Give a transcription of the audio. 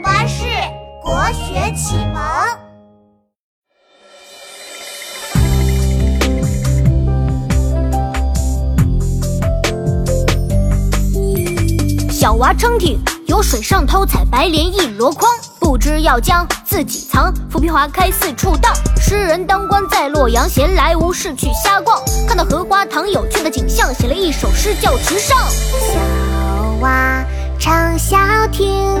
巴士国学启蒙。小娃撑艇，游水上偷采白莲一箩筐。不知要将自己藏，浮萍花开四处荡。诗人当官在洛阳，闲来无事去瞎逛。看到荷花塘有趣的景象，写了一首诗叫《池上》。小娃撑小艇，